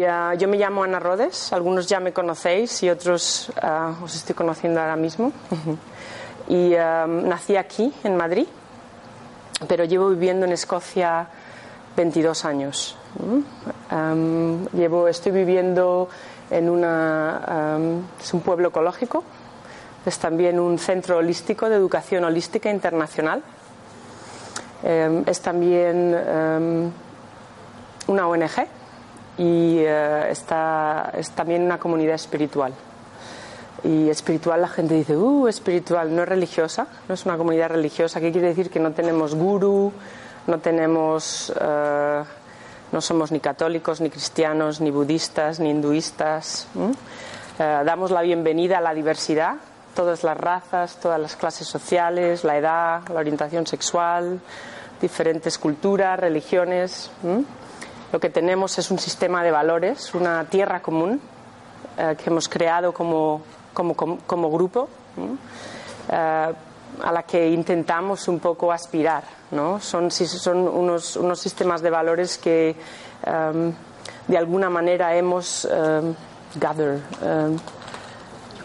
Yo me llamo Ana Rodes, algunos ya me conocéis y otros uh, os estoy conociendo ahora mismo. y um, nací aquí, en Madrid, pero llevo viviendo en Escocia 22 años. Llevo, estoy viviendo en una, es un pueblo ecológico, es también un centro holístico de educación holística internacional. es también una ONG y uh, está, es también una comunidad espiritual. Y espiritual la gente dice, uh, espiritual, no es religiosa, no es una comunidad religiosa. ¿Qué quiere decir? Que no tenemos guru, no tenemos, uh, no somos ni católicos, ni cristianos, ni budistas, ni hinduistas. Uh, damos la bienvenida a la diversidad, todas las razas, todas las clases sociales, la edad, la orientación sexual, diferentes culturas, religiones. Lo que tenemos es un sistema de valores, una tierra común eh, que hemos creado como, grupo, eh, a la que intentamos un poco aspirar. ¿no? Son, unos, sistemas de valores que um, de alguna manera hemos um, gathered.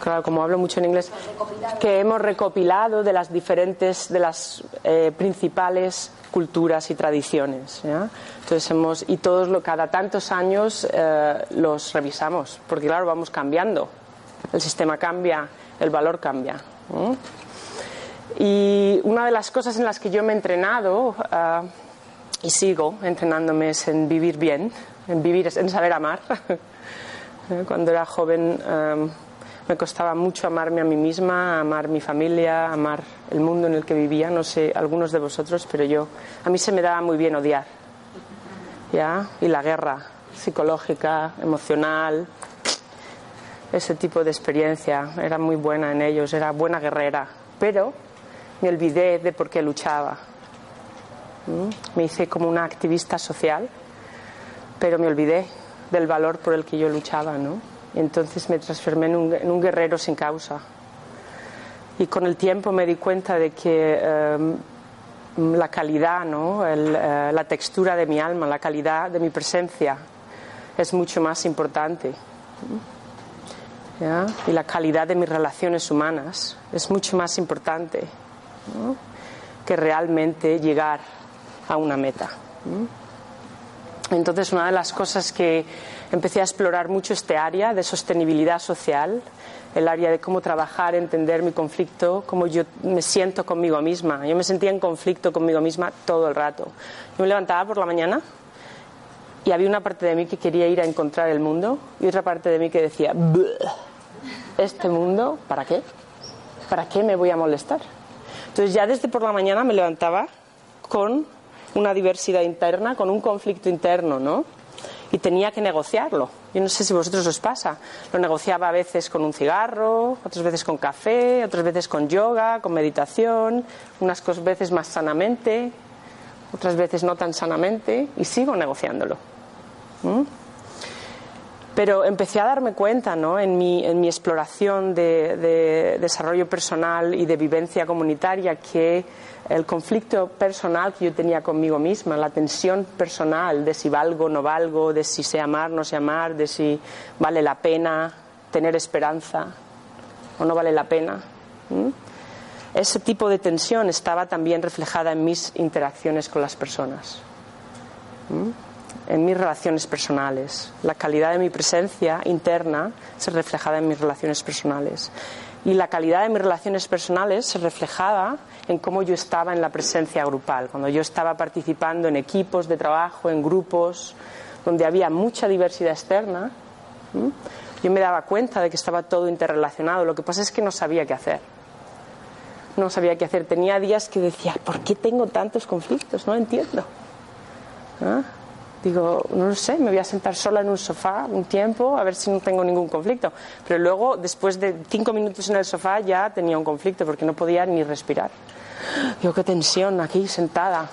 Claro, como hablo mucho en inglés, que hemos recopilado de las diferentes, de las eh, principales culturas y tradiciones. ¿ya? Entonces hemos, y todos lo, cada tantos años eh, los revisamos, porque claro, vamos cambiando. El sistema cambia, el valor cambia. ¿no? Y una de las cosas en las que yo me he entrenado uh, y sigo entrenándome es en vivir bien, en vivir, en saber amar. Cuando era joven um, me costaba mucho amarme a mí misma, amar mi familia, amar el mundo en el que vivía. No sé, algunos de vosotros, pero yo, a mí se me daba muy bien odiar. ¿Ya? Y la guerra psicológica, emocional, ese tipo de experiencia, era muy buena en ellos, era buena guerrera. Pero me olvidé de por qué luchaba. Me hice como una activista social, pero me olvidé del valor por el que yo luchaba, ¿no? Entonces me transformé en un, guerrero sin causa. Y con el tiempo me di cuenta de que um, la calidad, ¿no? El, uh, la textura de mi alma, la calidad de mi presencia es mucho más importante. Y la calidad de mis relaciones humanas es mucho más importante que realmente llegar a una meta. Entonces, una de las cosas que empecé a explorar mucho este área de sostenibilidad social, el área de cómo trabajar, entender mi conflicto, cómo yo me siento conmigo misma. Yo me sentía en conflicto conmigo misma todo el rato. Yo me levantaba por la mañana y había una parte de mí que quería ir a encontrar el mundo y otra parte de mí que decía, ¿este mundo para qué? ¿Para qué me voy a molestar? Entonces ya desde por la mañana me levantaba con una diversidad interna, con un conflicto interno, ¿no? Y tenía que negociarlo. Yo no sé si a vosotros os pasa. Lo negociaba a veces con un cigarro, otras veces con café, otras veces con yoga, con meditación, unas veces más sanamente, otras veces no tan sanamente, y sigo negociándolo. ¿Mm? Pero empecé a darme cuenta ¿no? en, mi, en mi exploración de, de, desarrollo personal y de vivencia comunitaria que el conflicto personal que yo tenía conmigo misma, la tensión personal de si valgo o no valgo, de si sé amar o no sé amar, de si vale la pena tener esperanza o no vale la pena. Ese tipo de tensión estaba también reflejada en mis interacciones con las personas. En mis relaciones personales. La calidad de mi presencia interna se reflejaba en mis relaciones personales. Y la calidad de mis relaciones personales se reflejaba en cómo yo estaba en la presencia grupal, cuando yo estaba participando en equipos de trabajo, en grupos, donde había mucha diversidad externa. Yo me daba cuenta de que estaba todo interrelacionado. Lo que pasa es que no sabía qué hacer. No sabía qué hacer. Tenía días que decía, ¿por qué tengo tantos conflictos? No entiendo. ¿Ah? Digo, no lo sé, me voy a sentar sola en un sofá un tiempo a ver si no tengo ningún conflicto. Pero luego, después de cinco minutos en el sofá, ya tenía un conflicto porque no podía ni respirar. Digo, qué tensión aquí sentada.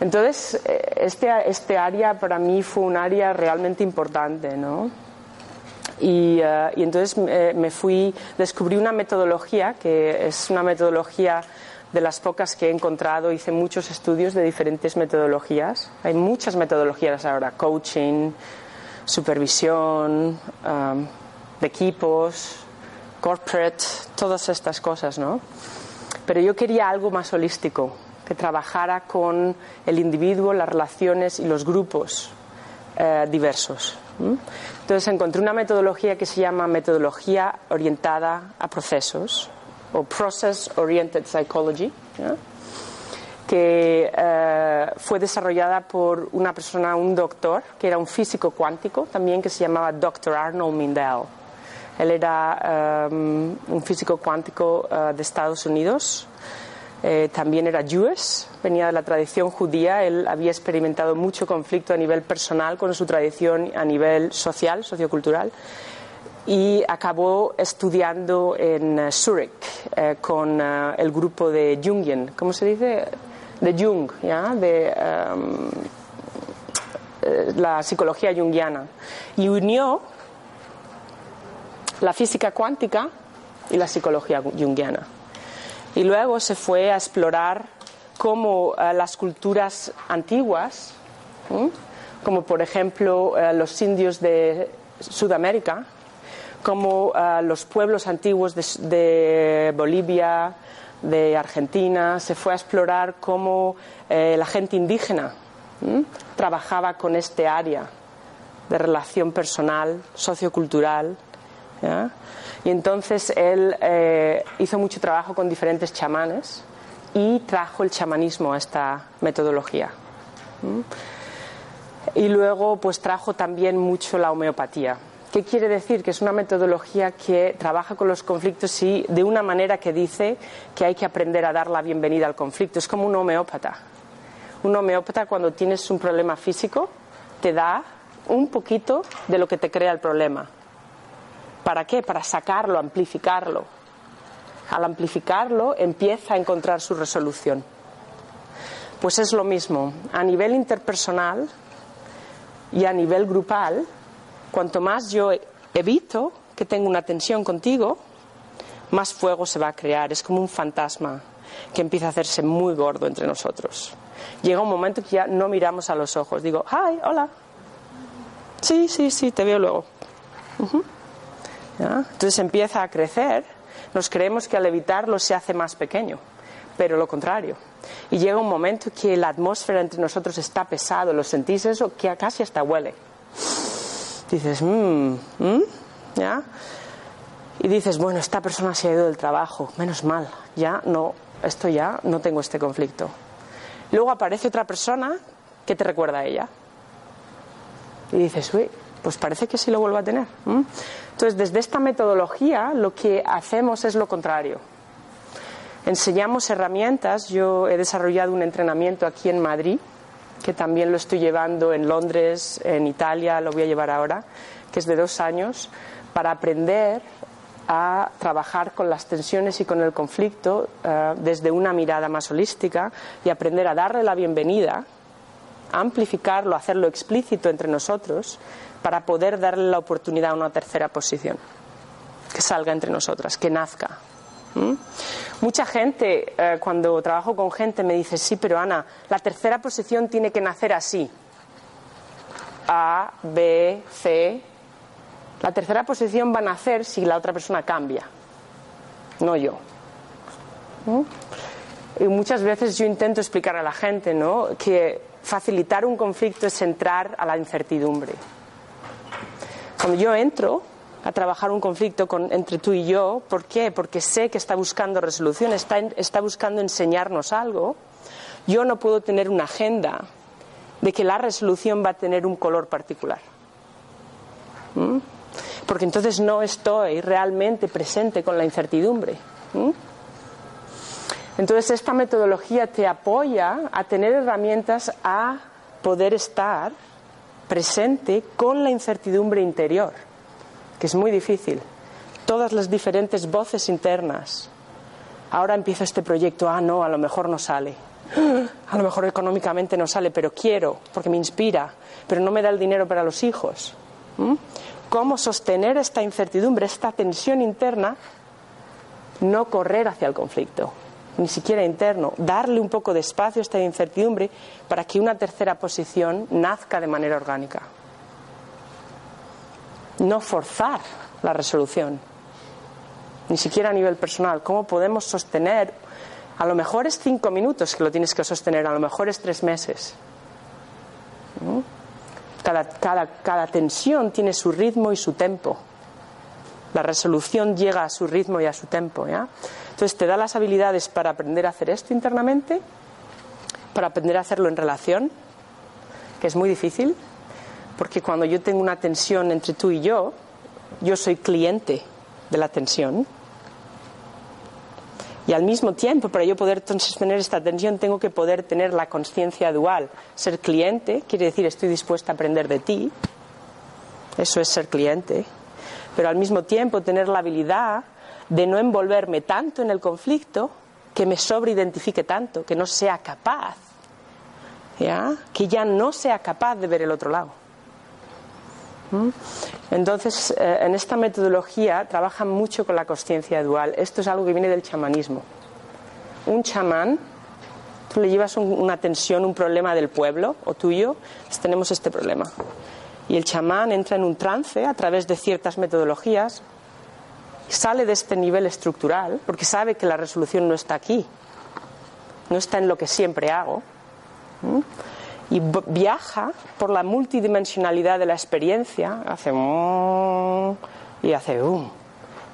Entonces, eh, este, este área para mí fue un área realmente importante, ¿no? Y, y entonces eh, me fui, descubrí una metodología que es una metodología de las pocas que he encontrado. Hice muchos estudios de diferentes metodologías. Hay muchas metodologías ahora, coaching, supervisión, um, de equipos, corporate, todas estas cosas, ¿no? Pero yo quería algo más holístico, que trabajara con el individuo, las relaciones y los grupos eh, diversos. Entonces encontré una metodología que se llama metodología orientada a procesos o Process Oriented Psychology, que eh, fue desarrollada por una persona, un doctor, que era un físico cuántico también, que se llamaba Dr. Arnold Mindell. Él era um, un físico cuántico uh, de Estados Unidos. Eh, también era Jewish, venía de la tradición judía. Él había experimentado mucho conflicto a nivel personal con su tradición a nivel social, sociocultural y acabó estudiando en eh, Zurich eh, con eh, el grupo de Jungian, ¿cómo se dice? De Jung, ¿ya? De em, la psicología jungiana. Y unió la física cuántica y la psicología jungiana. Y luego se fue a explorar cómo las culturas antiguas, como por ejemplo los indios de Sudamérica, como ah, los pueblos antiguos de, Bolivia, de Argentina, se fue a explorar cómo eh, la gente indígena trabajaba con este área de relación personal, sociocultural. Y entonces él eh, hizo mucho trabajo con diferentes chamanes y trajo el chamanismo a esta metodología. Y luego pues trajo también mucho la homeopatía. ¿Qué quiere decir? Que es una metodología que trabaja con los conflictos y de una manera que dice que hay que aprender a dar la bienvenida al conflicto. Es como un homeópata. Un homeópata cuando tienes un problema físico te da un poquito de lo que te crea el problema. ¿Para qué? Para sacarlo, amplificarlo. Al amplificarlo empieza a encontrar su resolución. Pues es lo mismo. A nivel interpersonal y a nivel grupal, Cuanto más yo evito que tenga una tensión contigo, más fuego se va a crear. Es como un fantasma que empieza a hacerse muy gordo entre nosotros. Llega un momento que ya no miramos a los ojos. Digo, hi, hola. Sí, sí, sí, te veo luego. Entonces empieza a crecer. Nos creemos que al evitarlo se hace más pequeño, pero lo contrario. Y llega un momento que la atmósfera entre nosotros está pesado. ¿Lo sentís eso? Que casi hasta huele dices, mmm, ¿ya? Y dices, bueno, esta persona se ha ido del trabajo, menos mal, ya no, esto ya no tengo este conflicto. Luego aparece otra persona que te recuerda a ella. Y dices, uy, pues parece que sí lo vuelvo a tener. Entonces, desde esta metodología lo que hacemos es lo contrario. Enseñamos herramientas. Yo he desarrollado un entrenamiento aquí en Madrid que también lo estoy llevando en Londres, en Italia, lo voy a llevar ahora, que es de dos años, para aprender a trabajar con las tensiones y con el conflicto eh, desde una mirada más holística y aprender a darle la bienvenida, amplificarlo, hacerlo explícito entre nosotros para poder darle la oportunidad a una tercera posición, que salga entre nosotras, que nazca. ¿Mm? Mucha gente, eh, cuando trabajo con gente, me dice, sí, pero Ana, la tercera posición tiene que nacer así. A, B, C. La tercera posición va a nacer si la otra persona cambia, no yo. ¿Mm? Y muchas veces yo intento explicar a la gente ¿no? que facilitar un conflicto es entrar a la incertidumbre. Cuando yo entro, a trabajar un conflicto entre tú y yo. ¿Por qué? Porque sé que está buscando resolución, está, está buscando enseñarnos algo. Yo no puedo tener una agenda de que la resolución va a tener un color particular. ¿Mm? Porque entonces no estoy realmente presente con la incertidumbre. ¿Mm? Entonces esta metodología te apoya a tener herramientas a poder estar presente con la incertidumbre interior, que es muy difícil. Todas las diferentes voces internas. Ahora empiezo este proyecto, ah, no, a lo mejor no sale. A lo mejor económicamente no sale, pero quiero, porque me inspira, pero no me da el dinero para los hijos. ¿Mm? ¿Cómo sostener esta incertidumbre, esta tensión interna? No correr hacia el conflicto, ni siquiera interno, darle un poco de espacio a esta incertidumbre para que una tercera posición nazca de manera orgánica. No forzar la resolución, ni siquiera a nivel personal. ¿Cómo podemos sostener? A lo mejor es cinco minutos que lo tienes que sostener, a lo mejor es tres meses. Cada, tensión tiene su ritmo y su tempo. La resolución llega a su ritmo y a su tempo. ¿ya? Entonces te da las habilidades para aprender a hacer esto internamente, para aprender a hacerlo en relación, que es muy difícil, porque cuando yo tengo una tensión entre tú y yo, yo soy cliente de la tensión. Y al mismo tiempo, para yo poder sostener esta tensión, tengo que poder tener la conciencia dual. Ser cliente quiere decir estoy dispuesta a aprender de ti. Eso es ser cliente pero al mismo tiempo tener la habilidad de no envolverme tanto en el conflicto que me sobreidentifique tanto, que no sea capaz, ¿ya? que ya no sea capaz de ver el otro lado. Entonces, eh, en esta metodología trabajan mucho con la conciencia dual. Esto es algo que viene del chamanismo. Un chamán, tú le llevas una tensión, un problema del pueblo o tuyo, pues tenemos este problema y el chamán entra en un trance a través de ciertas metodologías, sale de este nivel estructural, porque sabe que la resolución no está aquí, no está en lo que siempre hago, y viaja por la multidimensionalidad de la experiencia, hace y hace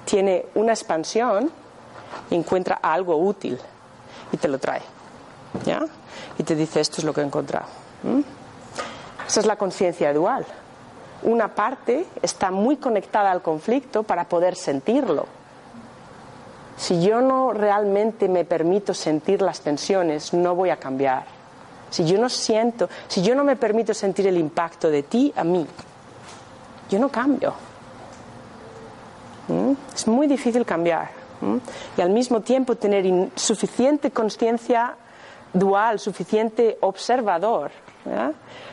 tiene una expansión y encuentra algo útil y te lo trae, ¿ya? Y te dice esto es lo que he encontrado. Esa es la conciencia dual. Una parte está muy conectada al conflicto para poder sentirlo. Si yo no realmente me permito sentir las tensiones, no voy a cambiar. Si yo no siento, si yo no me permito sentir el impacto de ti a mí, yo no cambio. ¿Mm? Es muy difícil cambiar. ¿Mm? Y al mismo tiempo tener suficiente conciencia dual, suficiente observador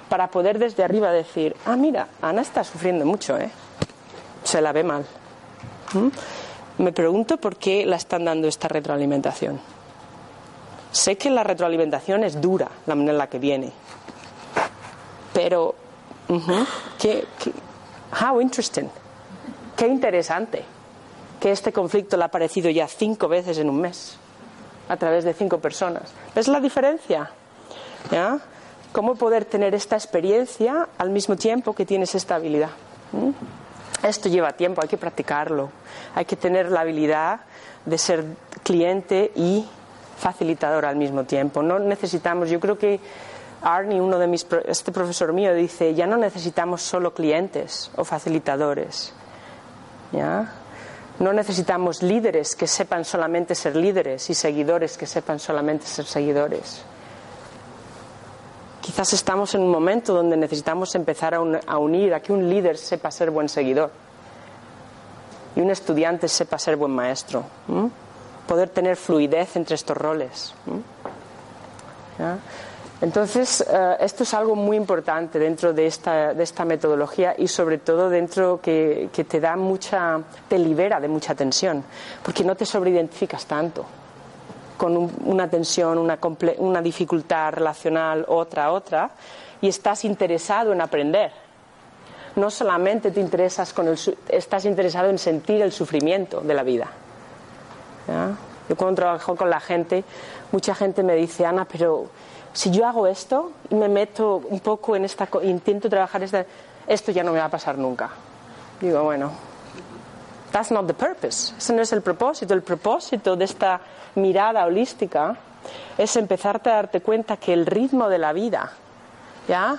para poder desde arriba decir, ah, mira, Ana está sufriendo mucho, ¿eh? se la ve mal. ¿Mm? Me pregunto por qué la están dando esta retroalimentación. Sé que la retroalimentación es dura, la manera en la que viene. Pero, qué, how interesting, qué interesante que este conflicto le ha aparecido ya cinco veces en un mes, a través de cinco personas. ¿Ves la diferencia? Cómo poder tener esta experiencia al mismo tiempo que tienes esta habilidad. Esto lleva tiempo, hay que practicarlo, hay que tener la habilidad de ser cliente y facilitador al mismo tiempo. No necesitamos, yo creo que Arnie, uno de mis, este profesor mío, dice, ya no necesitamos solo clientes o facilitadores. ¿ya? No necesitamos líderes que sepan solamente ser líderes y seguidores que sepan solamente ser seguidores. Quizás estamos en un momento donde necesitamos empezar a, unir a que un líder sepa ser buen seguidor y un estudiante sepa ser buen maestro. Poder tener fluidez entre estos roles. Entonces, eh, esto es algo muy importante dentro de esta, de esta metodología y sobre todo dentro que, te da mucha, te libera de mucha tensión, porque no te sobreidentificas tanto con una tensión, una, una dificultad relacional, otra, otra, y estás interesado en aprender. No solamente te interesas con el, estás interesado en sentir el sufrimiento de la vida. Yo cuando trabajo con la gente, mucha gente me dice, Ana, pero si yo hago esto y me meto un poco en esta, intento trabajar esta, esto ya no me va a pasar nunca. Digo, bueno, that's not the purpose. Ese no es el propósito. El propósito de esta mirada holística es empezarte a darte cuenta que el ritmo de la vida, ¿ya?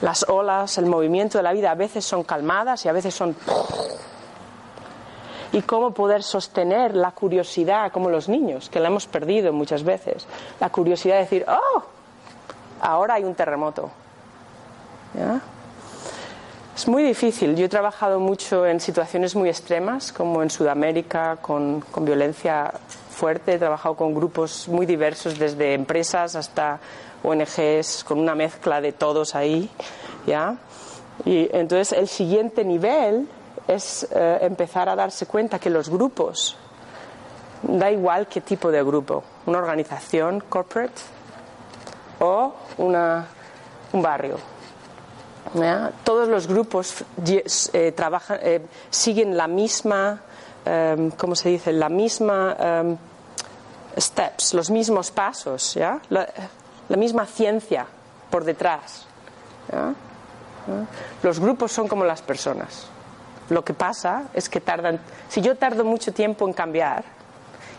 Las olas, el movimiento de la vida a veces son calmadas y a veces son y cómo poder sostener la curiosidad como los niños, que la hemos perdido muchas veces. La curiosidad de decir, oh, ahora hay un terremoto. Es muy difícil. Yo he trabajado mucho en situaciones muy extremas, como en Sudamérica, con, con violencia fuerte. He trabajado con grupos muy diversos, desde empresas hasta ONGs, con una mezcla de todos ahí. ¿ya? Y entonces el siguiente nivel es eh, empezar a darse cuenta que los grupos, da igual qué tipo de grupo, una organización corporate o una, un barrio. Todos los grupos eh, trabajan, eh, siguen la misma, em, ¿cómo se dice? La misma em, steps, los mismos pasos, ¿ya? La, misma ciencia por detrás. Los grupos son como las personas. Lo que pasa es que tardan. Si yo tardo mucho tiempo en cambiar,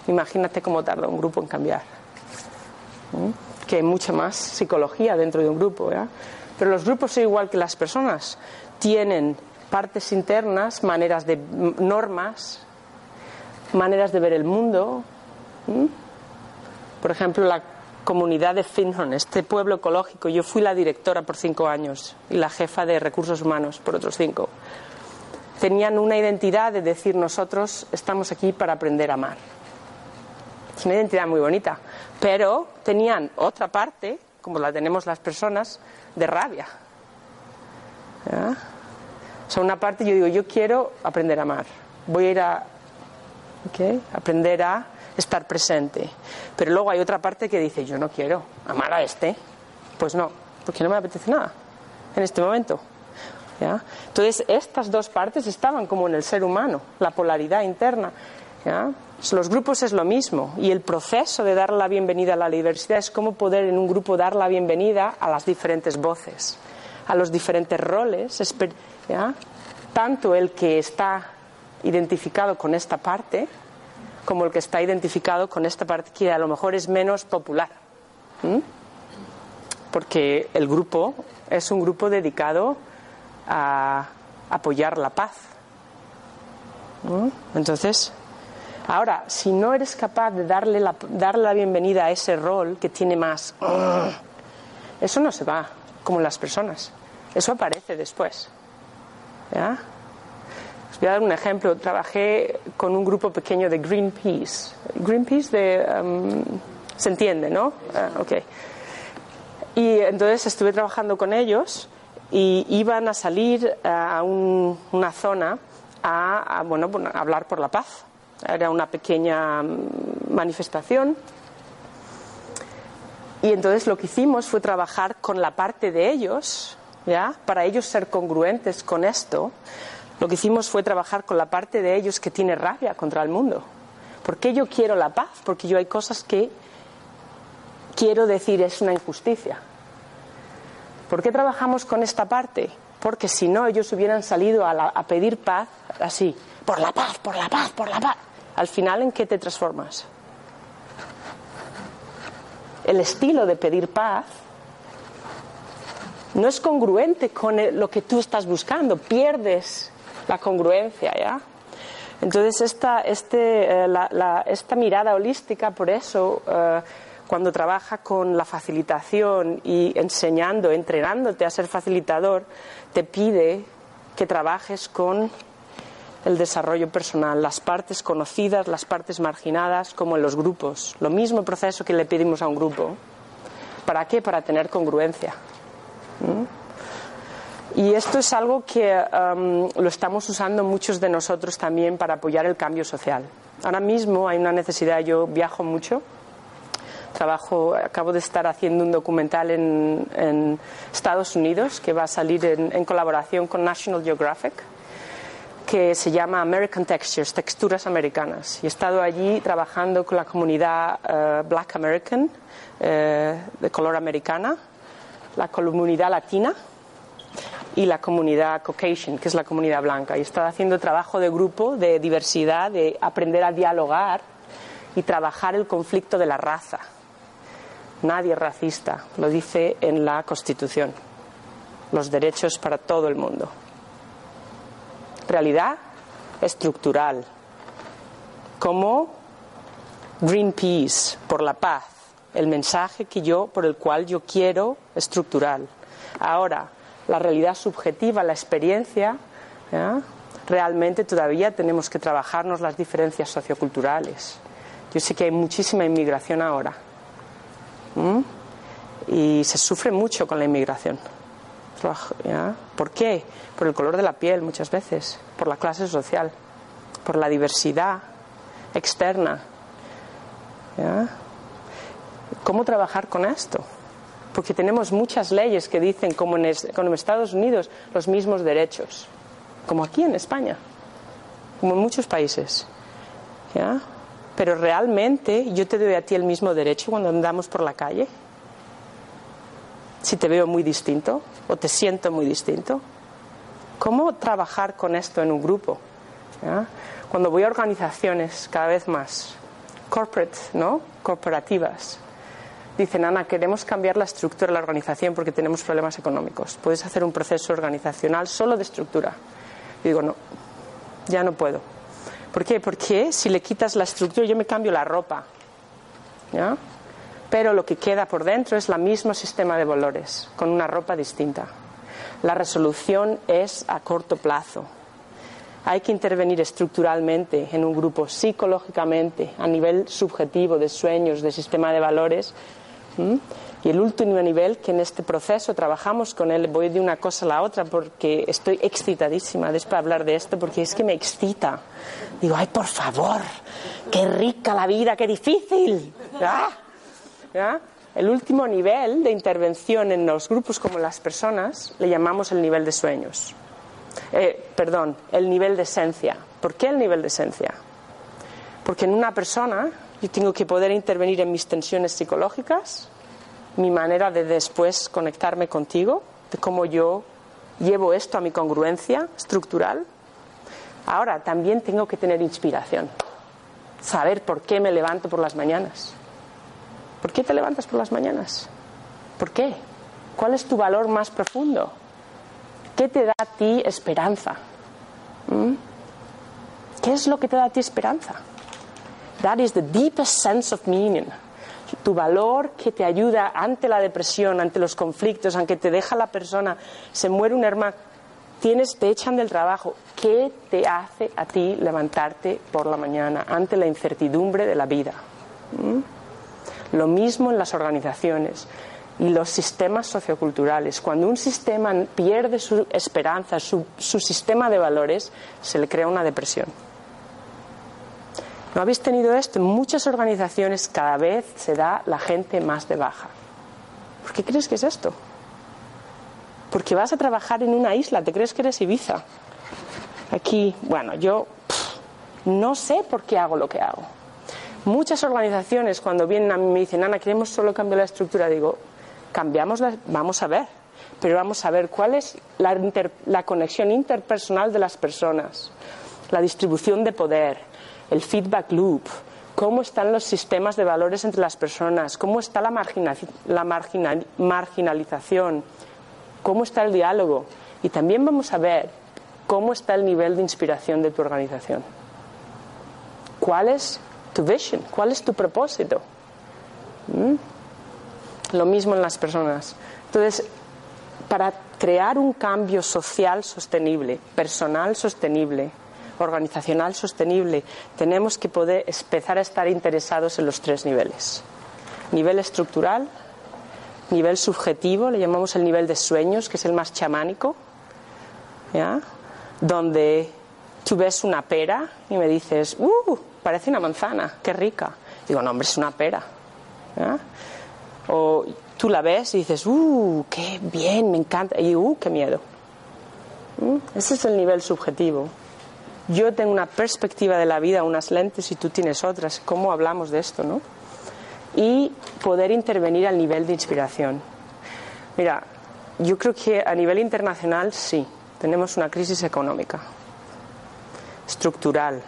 imagínate cómo tarda un grupo en cambiar. Que hay mucha más psicología dentro de un grupo. Pero los grupos son igual que las personas. Tienen partes internas, maneras de normas, maneras de ver el mundo. Por ejemplo, la comunidad de Finhorn, este pueblo ecológico. Yo fui la directora por cinco años y la jefa de recursos humanos por otros cinco tenían una identidad de decir nosotros estamos aquí para aprender a amar. Es una identidad muy bonita, pero tenían otra parte, como la tenemos las personas, de rabia. O sea, una parte yo digo, yo quiero aprender a amar, voy a ir a aprender a estar presente. Pero luego hay otra parte que dice, yo no quiero amar a este. Pues no, porque no me apetece nada en este momento. Entonces, estas dos partes estaban como en el ser humano, la polaridad interna. Los grupos es lo mismo y el proceso de dar la bienvenida a la diversidad es cómo poder en un grupo dar la bienvenida a las diferentes voces, a los diferentes roles, tanto el que está identificado con esta parte como el que está identificado con esta parte que a lo mejor es menos popular. Porque el grupo es un grupo dedicado a apoyar la paz. Entonces, ahora, si no eres capaz de darle la, darle la bienvenida a ese rol que tiene más, eso no se va, como las personas. Eso aparece después. Os voy a dar un ejemplo. Trabajé con un grupo pequeño de Greenpeace. Greenpeace de... Um, se entiende, ¿no? Ah, y entonces estuve trabajando con ellos y iban a salir a una zona a, bueno, a hablar por la paz. Era una pequeña mm, manifestación. Y entonces lo que hicimos fue trabajar con la parte de ellos, ¿ya? Para ellos ser congruentes con esto, lo que hicimos fue trabajar con la parte de ellos que tiene rabia contra el mundo. ¿Por qué yo quiero la paz? Porque yo hay cosas que quiero decir es una injusticia. ¿Por qué trabajamos con esta parte? Porque si no, ellos hubieran salido a, pedir paz así, por la paz, por la paz, por la paz. Al final, ¿en qué te transformas? El estilo de pedir paz no es congruente con lo que tú estás buscando, pierdes la congruencia, ¿ya? Entonces, esta, este, eh, esta mirada holística, por eso, eh, cuando trabaja con la facilitación y enseñando, entrenándote a ser facilitador, te pide que trabajes con el desarrollo personal, las partes conocidas, las partes marginadas, como en los grupos. Lo mismo proceso que le pedimos a un grupo. ¿Para qué? Para tener congruencia. Y esto es algo que lo estamos usando muchos de nosotros también para apoyar el cambio social. Ahora mismo hay una necesidad, yo viajo mucho trabajo, acabo de estar haciendo un documental en, Estados Unidos que va a salir en, colaboración con National Geographic que se llama American Textures, texturas americanas. Y he estado allí trabajando con la comunidad eh, Black American, eh, de color americana, la comunidad latina y la comunidad Caucasian, que es la comunidad blanca. Y he estado haciendo trabajo de grupo, de diversidad, de aprender a dialogar y trabajar el conflicto de la raza. Nadie es racista, lo dice en la Constitución. Los derechos para todo el mundo. Realidad estructural. Como Greenpeace por la paz el mensaje que yo, por el cual yo quiero estructural. Ahora, la realidad subjetiva, la experiencia, realmente todavía tenemos que trabajarnos las diferencias socioculturales. Yo sé que hay muchísima inmigración ahora. Y se sufre mucho con la inmigración. ¿Por qué? Por el color de la piel muchas veces, por la clase social, por la diversidad externa. ¿Cómo trabajar con esto? Porque tenemos muchas leyes que dicen, como en, Estados Unidos, los mismos derechos, como aquí en España, como en muchos países. Pero realmente yo te doy a ti el mismo derecho cuando andamos por la calle. Si te veo muy distinto o te siento muy distinto. ¿Cómo trabajar con esto en un grupo? Cuando voy a organizaciones cada vez más corporate, ¿no? Corporativas, dicen, Ana, queremos cambiar la estructura de la organización porque tenemos problemas económicos. ¿Puedes hacer un proceso organizacional solo de estructura? Y digo, no, ya no puedo. ¿Por qué? Porque si le quitas la estructura, yo me cambio la ropa. ¿ya? Pero lo que queda por dentro es el mismo sistema de valores, con una ropa distinta. La resolución es a corto plazo. Hay que intervenir estructuralmente en un grupo, psicológicamente, a nivel subjetivo, de sueños, de sistema de valores, y el último nivel, que en este proceso trabajamos con él, voy de una cosa a la otra porque estoy excitadísima después de hablar de esto, porque es que me excita. Digo, ay, por favor, qué rica la vida, qué difícil. El último nivel de intervención en los grupos como las personas le llamamos el nivel de sueños. Eh, perdón, el nivel de esencia. ¿Por qué el nivel de esencia? Porque en una persona yo tengo que poder intervenir en mis tensiones psicológicas, mi manera de después conectarme contigo, de cómo yo llevo esto a mi congruencia estructural. Ahora, también tengo que tener inspiración, saber por qué me levanto por las mañanas. ¿Por qué te levantas por las mañanas? ¿Por qué? ¿Cuál es tu valor más profundo? ¿Qué te da a ti esperanza? ¿Mm? ¿Qué es lo que te da a ti esperanza? That is the deepest sense of meaning. Tu valor que te ayuda ante la depresión, ante los conflictos, aunque te deja la persona, se muere un hermano, tienes, te echan del trabajo. ¿Qué te hace a ti levantarte por la mañana ante la incertidumbre de la vida? ¿Mm? Lo mismo en las organizaciones y los sistemas socioculturales. Cuando un sistema pierde su esperanza, su sistema de valores, se le crea una depresión. ¿No habéis tenido esto? En muchas organizaciones cada vez se da la gente más de baja. ¿Por qué crees que es esto? Porque vas a trabajar en una isla, te crees que eres Ibiza. Aquí, bueno, yo no sé por qué hago lo que hago. Muchas organizaciones cuando vienen a mí me dicen, Ana, queremos solo cambiar la estructura, digo, cambiamos la, vamos a ver, pero vamos a ver cuál es la, la conexión interpersonal de las personas, la distribución de poder, el feedback loop, cómo están los sistemas de valores entre las personas, cómo está la, marginalización, cómo está el diálogo. Y también vamos a ver cómo está el nivel de inspiración de tu organización. ¿Cuál es tu vision? ¿Cuál es tu propósito? ¿Mm? Lo mismo en las personas. Entonces, para crear un cambio social sostenible, personal sostenible, organizacional sostenible, tenemos que poder empezar a estar interesados en los tres niveles. Nivel estructural, nivel subjetivo, le llamamos el nivel de sueños, que es el más chamánico, donde tú ves una pera y me dices, ¡uh! Parece una manzana, qué rica. Digo, no, hombre, es una pera. O tú la ves y dices, ¡uh! ¡Qué bien! Me encanta. Y ¡uh! ¡Qué miedo! ¿Mm? Ese es el nivel subjetivo yo tengo una perspectiva de la vida, unas lentes y tú tienes otras. ¿Cómo hablamos de esto, no? Y poder intervenir al nivel de inspiración. Mira, yo creo que a nivel internacional sí, tenemos una crisis económica, estructural.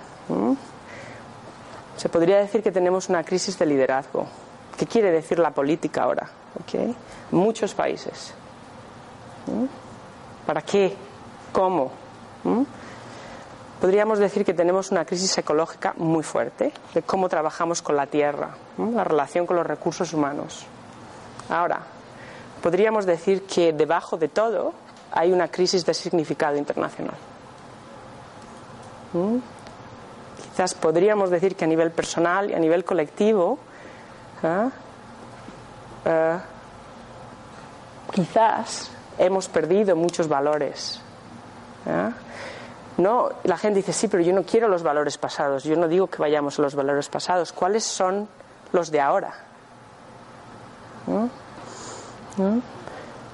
Se podría decir que tenemos una crisis de liderazgo. ¿Qué quiere decir la política ahora? ¿Okay? Muchos países. ¿Para qué? ¿Cómo? Podríamos decir que tenemos una crisis ecológica muy fuerte de cómo trabajamos con la tierra, la relación con los recursos humanos. Ahora, podríamos decir que debajo de todo hay una crisis de significado internacional. ¿Mm? Quizás podríamos decir que a nivel personal y a nivel colectivo, ¿ah? eh, quizás hemos perdido muchos valores. ¿ah? No, la gente dice, sí, pero yo no quiero los valores pasados. Yo no digo que vayamos a los valores pasados. ¿Cuáles son los de ahora?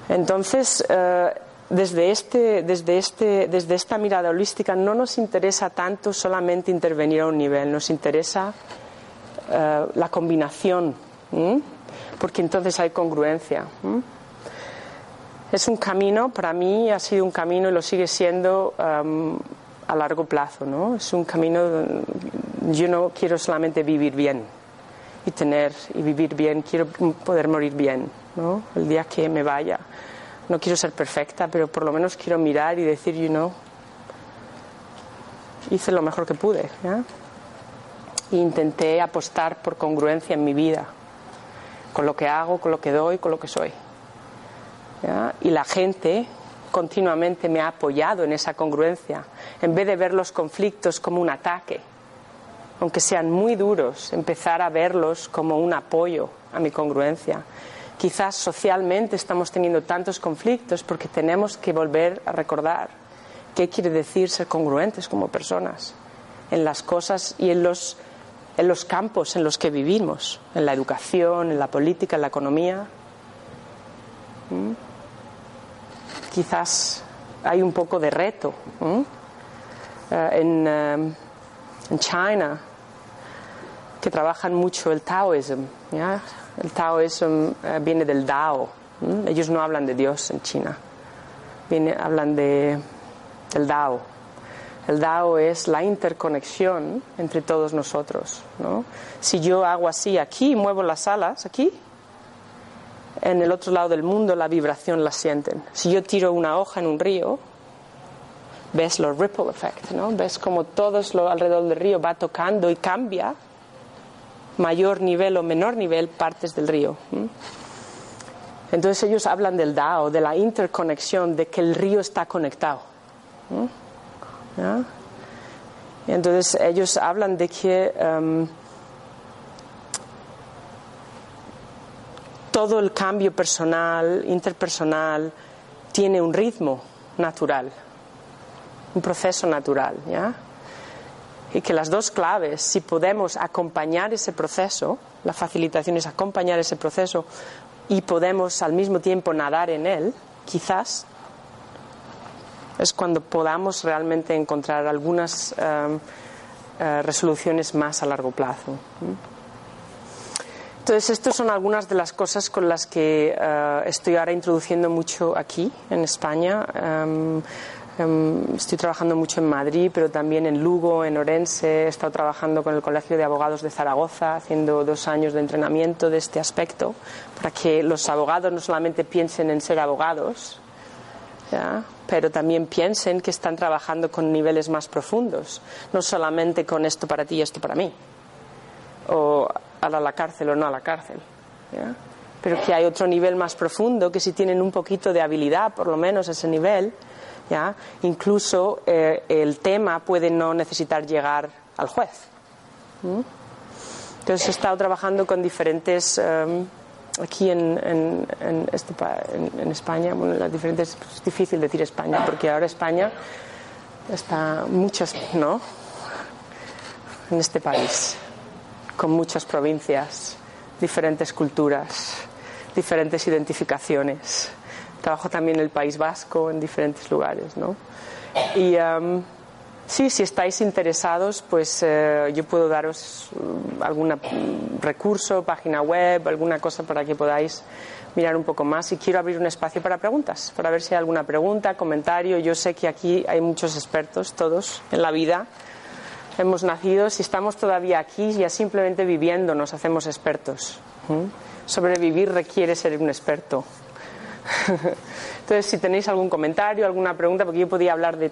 Entonces, eh, desde, este, desde, este, desde esta mirada holística no nos interesa tanto solamente intervenir a un nivel, nos interesa eh, la combinación, porque entonces hay congruencia. Es un camino, para mí ha sido un camino y lo sigue siendo em, a largo plazo, ¿no? Es un camino, yo no quiero solamente vivir bien y tener y vivir bien, quiero poder morir bien, ¿no? El día que me vaya no quiero ser perfecta, pero por lo menos quiero mirar y decir, you know, hice lo mejor que pude. E intenté apostar por congruencia en mi vida, con lo que hago, con lo que doy, con lo que soy. Y la gente continuamente me ha apoyado en esa congruencia, en vez de ver los conflictos como un ataque, aunque sean muy duros, empezar a verlos como un apoyo a mi congruencia Quizás socialmente estamos teniendo tantos conflictos porque tenemos que volver a recordar qué quiere decir ser congruentes como personas en las cosas y en los, en los campos en los que vivimos, en la educación, en la política, en la economía. ¿Mm? Quizás hay un poco de reto. Eh, en, eh, en China, que trabajan mucho el Taoism, ¿ya? El Tao eh, viene del Dao. Ellos no hablan de Dios en China. Viene, hablan de, del Dao. El Dao es la interconexión entre todos nosotros. ¿no? Si yo hago así aquí, muevo las alas aquí, en el otro lado del mundo la vibración la sienten. Si yo tiro una hoja en un río, ves los ripple effect, ¿no? Ves como todo lo alrededor del río va tocando y cambia mayor nivel o menor nivel partes del río. Entonces ellos hablan del Dao, de la interconexión, de que el río está conectado. Entonces ellos hablan de que em, todo el cambio personal, interpersonal, tiene un ritmo natural, un proceso natural. ¿ya? y que las dos claves, si podemos acompañar ese proceso, la facilitación es acompañar ese proceso y podemos al mismo tiempo nadar en él, quizás es cuando podamos realmente encontrar algunas em, eh, resoluciones más a largo plazo. Entonces, estas son algunas de las cosas con las que eh, estoy ahora introduciendo mucho aquí, en España. Em, Em, estoy trabajando mucho en Madrid, pero también en Lugo, en Orense. He estado trabajando con el Colegio de Abogados de Zaragoza, haciendo dos años de entrenamiento de este aspecto, para que los abogados no solamente piensen en ser abogados, pero también piensen que están trabajando con niveles más profundos, no solamente con esto para ti y esto para mí, o a la cárcel o no a la cárcel. Pero que hay otro nivel más profundo que si tienen un poquito de habilidad, por lo menos ese nivel, Incluso eh, el tema puede no necesitar llegar al juez. Entonces he estado trabajando con diferentes, em, aquí en, en, este, en, España, bueno, las diferentes, es difícil decir España, porque ahora España está muchas, ¿no? En este país, con muchas provincias, diferentes culturas, diferentes identificaciones trabajo también en el País Vasco, en diferentes lugares, ¿no? Y um, sí, si estáis interesados, pues eh, yo puedo daros um, algún recurso, página web, alguna cosa para que podáis mirar un poco más. Y quiero abrir un espacio para preguntas, para ver si hay alguna pregunta, comentario. Yo sé que aquí hay muchos expertos, todos, en la vida. Hemos nacido, si estamos todavía aquí, ya simplemente viviendo nos hacemos expertos. Sobrevivir requiere ser un experto. Entonces, si tenéis algún comentario, alguna pregunta, porque yo podía hablar de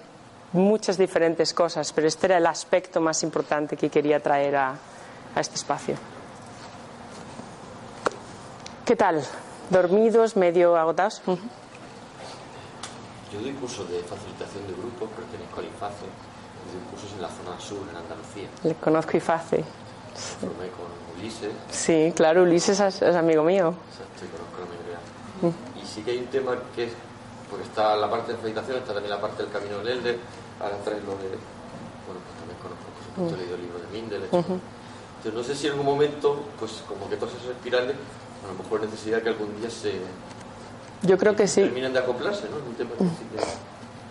muchas diferentes cosas, pero este era el aspecto más importante que quería traer a, a este espacio. ¿Qué tal? ¿Dormidos, medio agotados? Ujú. Yo doy cursos de facilitación de grupos, pertenezco al IFACE, doy cursos en la zona sur, en Andalucía. Le conozco y fácil. Formé con Ulises, Sí, claro, Ulises es, es amigo mío. exacto, y conozco la mayoría. Y sí que hay un tema que es, porque está la parte de facilitación, está también la parte del camino del Elder, ahora traes lo de, bueno, pues también conozco, por supuesto, he leído el libro de Mindel, hecho- Entonces no sé si en algún momento, pues como que todas esas espirales, a lo mejor necesidad que algún día se Yo creo que sí. terminen de acoplarse, ¿no? Es un tema que sí que,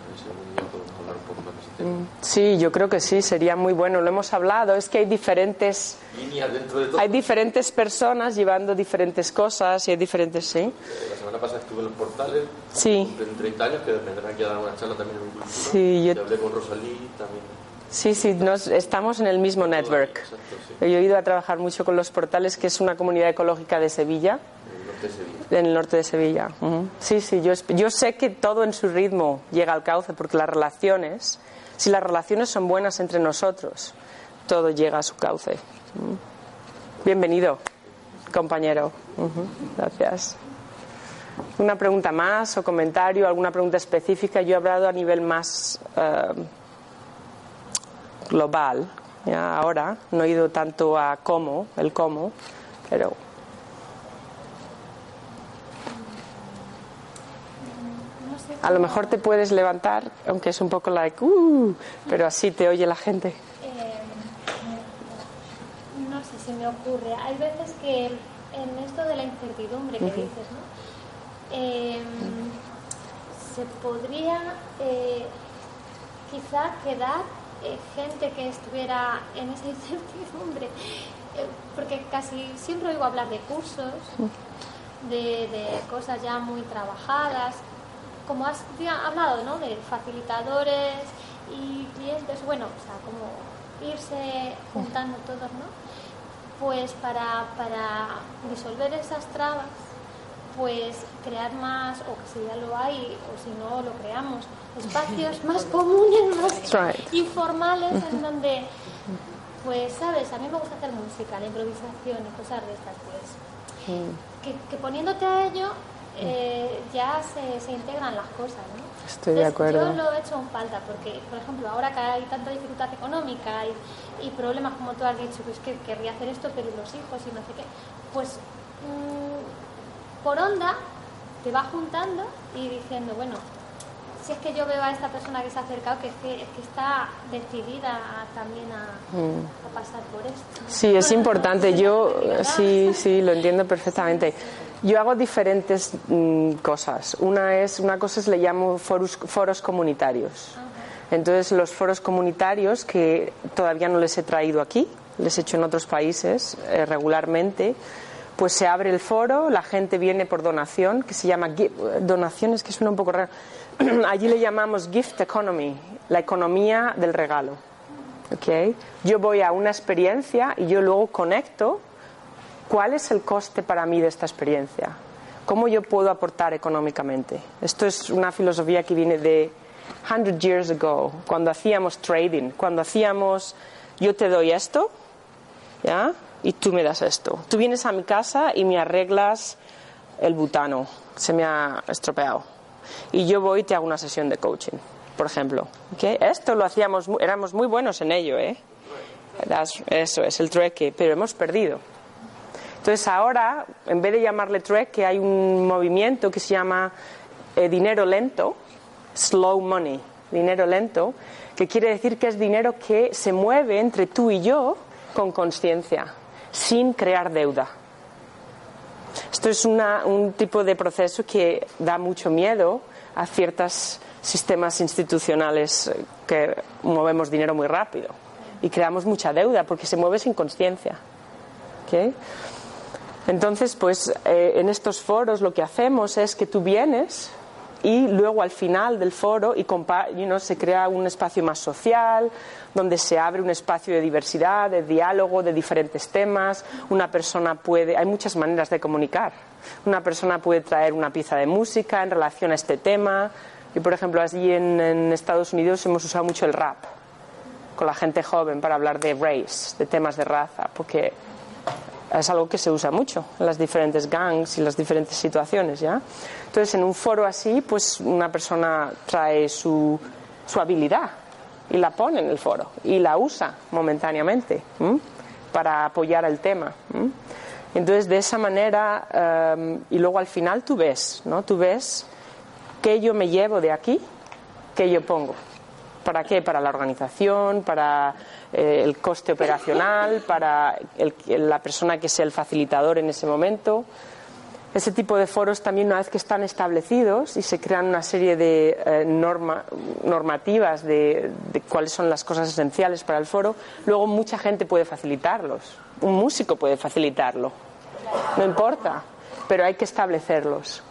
a ver si algún día podemos hablar un poco más de ese tema. Sí, yo creo que sí, sería muy bueno. Lo hemos hablado, es que hay diferentes, Líneas dentro de todo. hay diferentes personas llevando diferentes cosas y hay diferentes, sí. Eh, La semana pasada estuve en los portales, Sí, cumplen 30 años, que vendrán aquí a dar una charla también en. Sí, yo- Y hablé con Rosalí también. sí, sí, nos, estamos en el mismo network. Exacto, sí. Yo he ido a trabajar mucho con los portales, que es una comunidad ecológica de Sevilla, En en el norte de Sevilla. Sí, sí, yo, yo sé que todo en su ritmo llega al cauce, porque las relaciones, si las relaciones son buenas entre nosotros, todo llega a su cauce. Bienvenido, compañero. Gracias. ¿Una pregunta más o comentario? ¿Alguna pregunta específica? Yo he hablado a nivel más eh, global. Ahora no he ido tanto a cómo, el cómo, pero No sé, A lo mejor te puedes levantar, aunque es un poco like, uh, pero así te oye la gente. eh, no sé, se me ocurre. Hay veces que en esto de la incertidumbre que dices, ¿no? Eh, se podría eh, quizá quedar eh, gente que estuviera en esa incertidumbre, eh, porque casi siempre oigo hablar de cursos, de, de cosas ya muy trabajadas, como has hablado, ¿no? De facilitadores y clientes, bueno, o sea, como irse juntando todos, ¿no? Pues para, para disolver esas trabas, pues crear más, o que si ya lo hay, o si no lo creamos, espacios más comunes, más right. informales, en donde, pues, sabes, a mí me gusta hacer música, la improvisación y cosas de estas, pues, que, que poniéndote a ello eh, ya se, se integran las cosas, ¿no? Estoy de acuerdo. Yo lo he hecho en falta porque, por ejemplo, ahora que hay tanta dificultad económica y, y problemas como tú has dicho, pues que querría hacer esto, pero los hijos y no sé qué, pues mm, por onda te va juntando y diciendo, bueno, si es que yo veo a esta persona que se ha acercado que, es que, es que está decidida a- también a, a pasar por esto. Sí, es importante. Yo sí, sí, lo entiendo perfectamente. Yo hago diferentes mm, cosas. Una es, una cosa es le llamo foros, foros comunitarios. Entonces los foros comunitarios que todavía no les he traído aquí, les he hecho en otros países eh, regularmente, pues se abre el foro, la gente viene por donación, que se llama donaciones, que suena un poco raro. Allí le llamamos gift economy, la economía del regalo. ¿ok? Yo voy a una experiencia y yo luego conecto cuál es el coste para mí de esta experiencia, cómo yo puedo aportar económicamente. Esto es una filosofía que viene de 100 years ago, cuando hacíamos trading, cuando hacíamos yo te doy esto, ¿ya? Y tú me das esto. Tú vienes a mi casa y me arreglas el butano, se me ha estropeado. Y yo voy y te hago una sesión de coaching, por ejemplo. ¿ok? Esto lo hacíamos, éramos muy buenos en ello, ¿eh? Eso es, el trueque, pero hemos perdido. Entonces ahora, en vez de llamarle trueque, hay un movimiento que se llama eh, dinero lento, slow money, dinero lento, que quiere decir que es dinero que se mueve entre tú y yo con conciencia, sin crear deuda. Esto es una- un tipo de proceso que da mucho miedo a ciertos sistemas institucionales eh, que movemos dinero muy rápido y creamos mucha deuda porque se mueve sin conciencia. ¿ok? Entonces, pues eh, en estos foros lo que hacemos es que tú vienes y luego al final del foro y you know, se crea un espacio más social donde se abre un espacio de diversidad, de diálogo, de diferentes temas. Una persona puede, hay muchas maneras de comunicar. Una persona puede traer una pieza de música en relación a este tema. Y por ejemplo, allí en, en Estados Unidos hemos usado mucho el rap con la gente joven para hablar de race, de temas de raza, porque es algo que se usa mucho en las diferentes gangs y las diferentes situaciones, ¿ya? Entonces, en un foro así, pues una persona trae su, su habilidad y la pone en el foro y la usa momentáneamente para apoyar el tema. Entonces, de esa manera, um, y luego al final tú ves, ¿no? Tú ves qué yo me llevo de aquí, qué yo pongo. ¿Para qué? Para la organización, para eh, el coste operacional, para el, la persona que sea el facilitador en ese momento. Ese tipo de foros también una vez que están establecidos y se crean una serie de eh, norma, normativas de, de, cuáles son las cosas esenciales para el foro, luego mucha gente puede facilitarlos. Un músico puede facilitarlo. No importa, pero hay que establecerlos.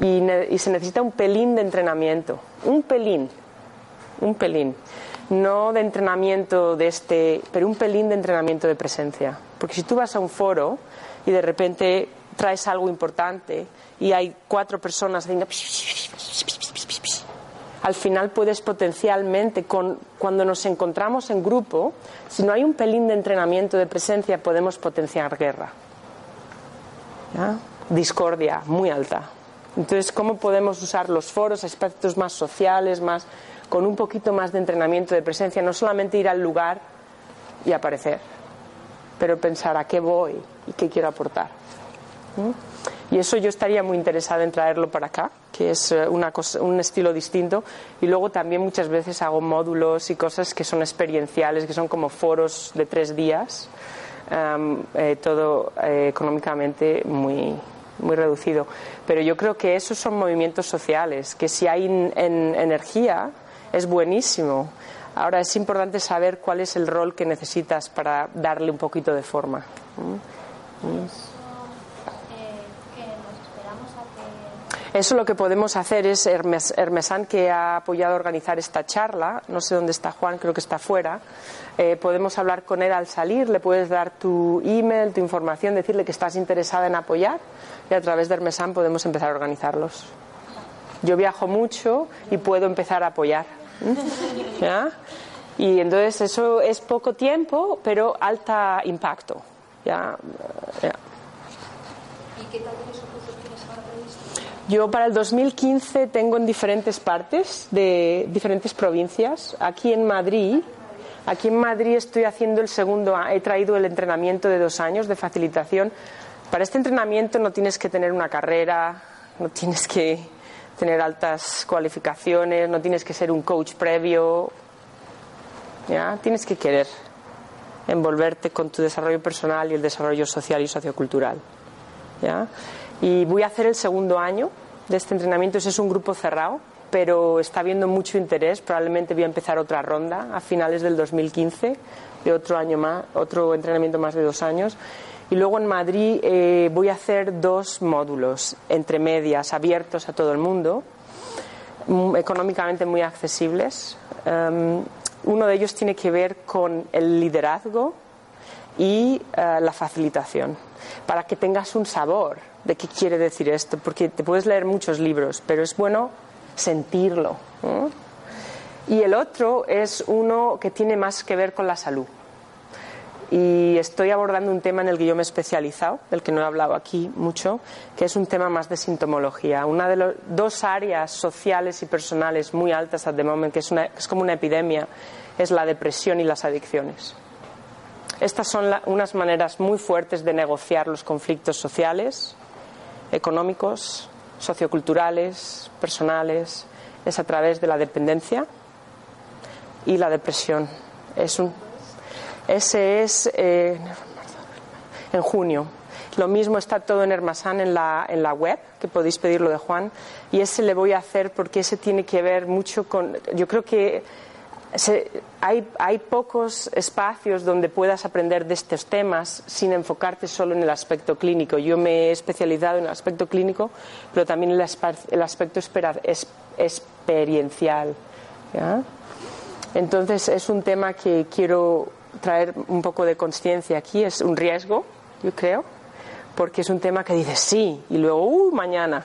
y se necesita un pelín de entrenamiento. Un pelín un pelín. No de entrenamiento de este, pero un pelín de entrenamiento de presencia. Porque si tú vas a un foro y de repente traes algo importante y hay cuatro personas haciendo al final puedes potencialmente, con, cuando nos encontramos en grupo, si no hay un pelín de entrenamiento de presencia, podemos potenciar guerra. ¿Ya? Discordia muy alta. Entonces, ¿cómo podemos usar los foros, aspectos más sociales, más con un poquito más de entrenamiento de presencia, no solamente ir al lugar y aparecer, pero pensar a qué voy y qué quiero aportar. ¿Mm? Y eso yo estaría muy interesada en traerlo para acá, que es eh, una cosa, un estilo distinto. Y luego también muchas veces hago módulos y cosas que son experienciales, que son como foros de tres días, um, eh, todo eh, económicamente muy, muy reducido. Pero yo creo que esos son movimientos sociales, que si hay en, en energía, es buenísimo. Ahora es importante saber cuál es el rol que necesitas para darle un poquito de forma. Eso lo que podemos hacer es Hermes, Hermesan, que ha apoyado a organizar esta charla, no sé dónde está Juan, creo que está fuera. Eh, podemos hablar con él al salir, le puedes dar tu email, tu información, decirle que estás interesada en apoyar y a través de Hermesan podemos empezar a organizarlos. Yo viajo mucho y puedo empezar a apoyar. ¿Ya? Y entonces eso es poco tiempo, pero alta impacto. ¿Ya? ¿Ya? ¿Y qué tal previsto? Yo para el 2015 tengo en diferentes partes de diferentes provincias. Aquí en Madrid, aquí en Madrid estoy haciendo el segundo, he traído el entrenamiento de dos años de facilitación. Para este entrenamiento no tienes que tener una carrera, no tienes que tener altas cualificaciones, no tienes que ser un coach previo, ¿ya? tienes que querer envolverte con tu desarrollo personal y el desarrollo social y sociocultural. ¿ya? Y voy a hacer el segundo año de este entrenamiento, ese es un grupo cerrado, pero está habiendo mucho interés, probablemente voy a empezar otra ronda a finales del 2015 de otro año más, otro entrenamiento más de dos años. Y luego en Madrid eh, voy a hacer dos módulos entre medias abiertos a todo el mundo, económicamente muy accesibles. Um, uno de ellos tiene que ver con el liderazgo y uh, la facilitación, para que tengas un sabor de qué quiere decir esto, porque te puedes leer muchos libros, pero es bueno sentirlo. Y el otro es uno que tiene más que ver con la salud y estoy abordando un tema en el que yo me he especializado, del que no he hablado aquí mucho, que es un tema más de sintomología. Una de las dos áreas sociales y personales muy altas at the moment, que es, como una epidemia, es la depresión y las adicciones. Estas son unas maneras muy fuertes de negociar los conflictos sociales, económicos, socioculturales, personales. Es a través de la dependencia y la depresión. Es un, ese es eh, en junio. Lo mismo está todo en Hermasán en la, en la web, que podéis pedirlo de Juan. Y ese le voy a hacer porque ese tiene que ver mucho con. Yo creo que se, hay, hay, pocos espacios donde puedas aprender de estos temas sin enfocarte solo en el aspecto clínico. Yo me he especializado en el aspecto clínico, pero también en el, el aspecto espera, es, experiencial. Entonces es un tema que quiero traer un poco de conciencia aquí. Es un riesgo, yo creo, porque es un tema que dices sí y luego, uh, mañana.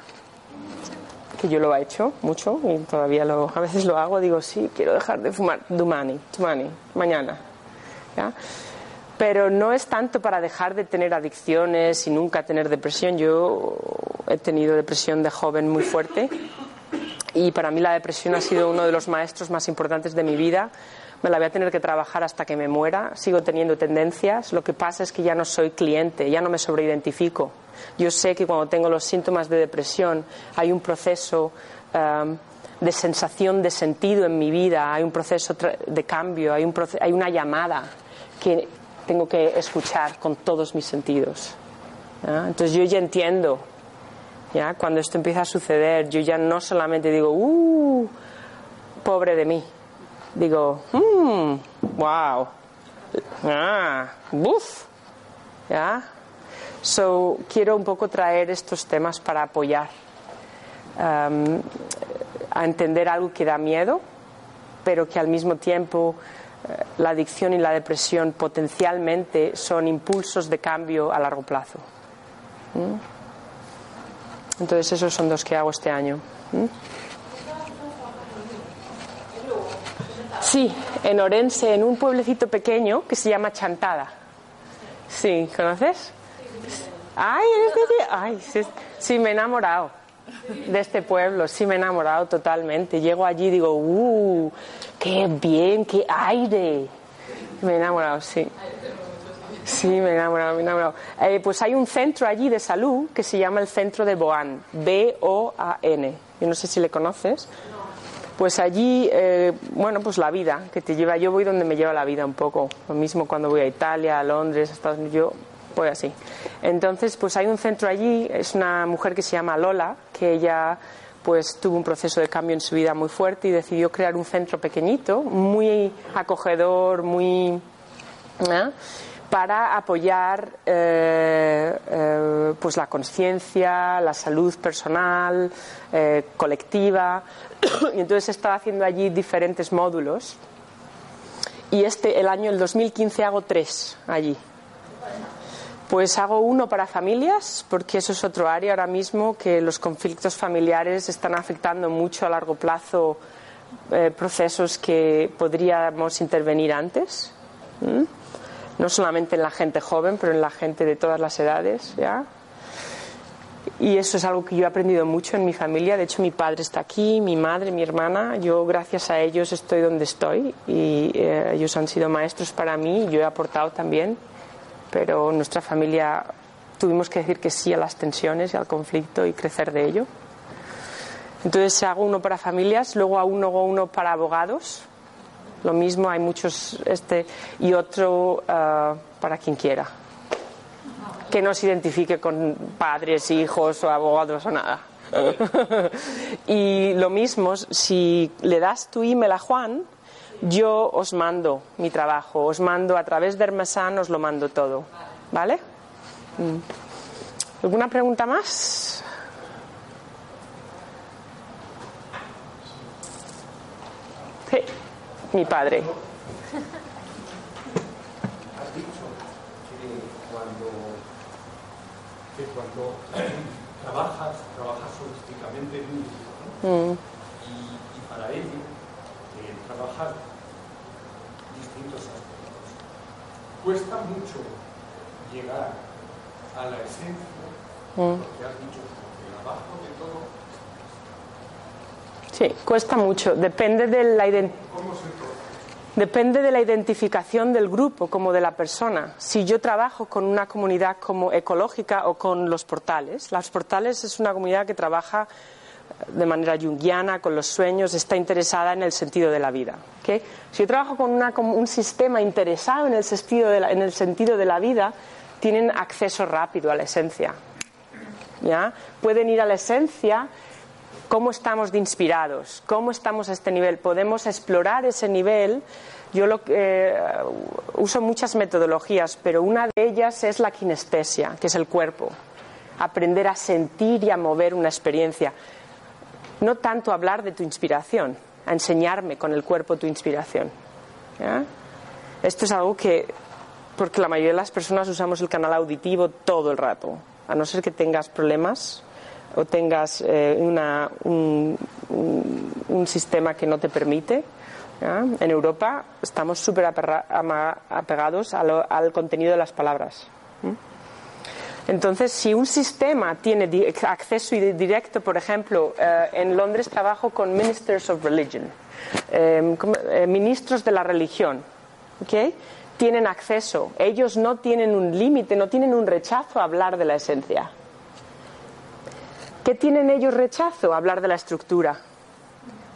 que yo lo he hecho mucho y todavía lo, a veces lo hago, digo, sí, quiero dejar de fumar, dumani, dumani, mañana. Pero no es tanto para dejar de tener adicciones y nunca tener depresión. Yo he tenido depresión de joven muy fuerte y para mí la depresión ha sido uno de los maestros más importantes de mi vida. Me la voy a tener que trabajar hasta que me muera. Sigo teniendo tendencias. Lo que pasa es que ya no soy cliente, ya no me sobreidentifico. Yo sé que cuando tengo los síntomas de depresión hay un proceso um, de sensación de sentido en mi vida, hay un proceso de cambio, hay, un hay una llamada que tengo que escuchar con todos mis sentidos. Entonces yo ya entiendo, ¿ya? cuando esto empieza a suceder, yo ya no solamente digo, ¡uh! Pobre de mí. Digo, ¡mmm! ¡Wow! ¡Ah! ¡Buf! ¿Ya? So, quiero un poco traer estos temas para apoyar um, a entender algo que da miedo, pero que al mismo tiempo eh, la adicción y la depresión potencialmente son impulsos de cambio a largo plazo. ¿Mm? Entonces esos son dos que hago este año. ¿Mm? Sí, en Orense, en un pueblecito pequeño que se llama Chantada. Sí, ¿conoces? Ay, ay, sí, me he enamorado de este pueblo, sí me he enamorado totalmente. Llego allí y digo, ¡uh! ¡Qué bien! ¡Qué aire! Me he enamorado, sí. Sí, me he enamorado, me he enamorado. Eh, pues hay un centro allí de salud que se llama el Centro de Boan, B-O-A-N. Yo no sé si le conoces. Pues allí, eh, bueno, pues la vida que te lleva. Yo voy donde me lleva la vida un poco. Lo mismo cuando voy a Italia, a Londres, a Estados Unidos. Yo voy así. Entonces, pues hay un centro allí. Es una mujer que se llama Lola, que ella pues tuvo un proceso de cambio en su vida muy fuerte y decidió crear un centro pequeñito, muy acogedor, muy ¿eh? Para apoyar eh, eh, pues la conciencia, la salud personal, colectiva. y entonces estaba haciendo allí diferentes módulos. Y este, el año, el 2015, hago tres allí. Pues hago uno para familias, porque eso es otro área ahora mismo que los conflictos familiares están afectando mucho a largo plazo eh, procesos que podríamos intervenir antes. No solamente en la gente joven, pero en la gente de todas las edades. ¿ya? Y eso es algo que yo he aprendido mucho en mi familia. De hecho, mi padre está aquí, mi madre, mi hermana. Yo, gracias a ellos, estoy donde estoy. Y eh, ellos han sido maestros para mí yo he aportado también pero nuestra familia tuvimos que decir que sí a las tensiones y al conflicto y crecer de ello. Entonces hago uno para familias, luego hago uno para abogados, lo mismo, hay muchos, este, y otro uh, para quien quiera, que no se identifique con padres, hijos o abogados o nada. y lo mismo, si le das tu email a Juan, yo os mando mi trabajo, os mando a través de Hermesan, os lo mando todo. ¿Vale? Mm. ¿Alguna pregunta más? Mi padre. Has dicho que cuando, que cuando trabajas, trabajas holísticamente en un ¿no? Mm. y, y para ello, eh, trabajar Cuesta mucho llegar a la esencia, mm. porque has dicho que abajo de todo. Sí, cuesta mucho. Depende de la Depende de la identificación del grupo como de la persona. Si yo trabajo con una comunidad como ecológica o con los portales, los portales es una comunidad que trabaja de manera junguiana, con los sueños, está interesada en el sentido de la vida. Si yo trabajo con, un sistema interesado en el, sentido de la, en el sentido de la vida, tienen acceso rápido a la esencia. ¿ya? Pueden ir a la esencia cómo estamos de inspirados, cómo estamos a este nivel. Podemos explorar ese nivel. Yo lo, eh, uso muchas metodologías, pero una de ellas es la kinestesia, que es el cuerpo. Aprender a sentir y a mover una experiencia no tanto hablar de tu inspiración, a enseñarme con el cuerpo tu inspiración. Esto es algo que, porque la mayoría de las personas usamos el canal auditivo todo el rato, a no ser que tengas problemas o tengas eh, una, un, sistema que no te permite. En Europa estamos súper apegados al contenido de las palabras. Entonces, si un sistema tiene acceso di- directo, por ejemplo, eh, en Londres trabajo con Ministers of Religion, como- eh, ministros de la religión. Tienen acceso. Ellos no tienen un límite, no tienen un rechazo a hablar de la esencia. ¿Qué tienen ellos rechazo? Hablar de la estructura.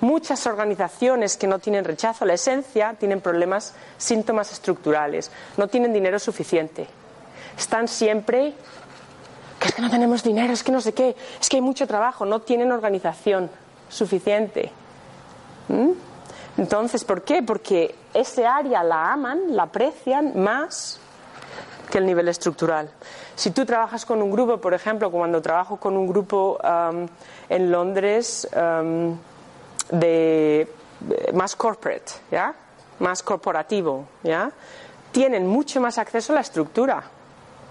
Muchas organizaciones que no tienen rechazo a la esencia tienen problemas, síntomas estructurales. No tienen dinero suficiente. Están siempre que es que no tenemos dinero, es que no sé qué, es que hay mucho trabajo, no tienen organización suficiente. ¿Mm? Entonces, ¿por qué? Porque ese área la aman, la aprecian más que el nivel estructural. Si tú trabajas con un grupo, por ejemplo, cuando trabajo con un grupo um, en Londres um, de de- más corporate, ¿ya? Más corporativo, ¿ya? Tienen mucho más acceso a la estructura.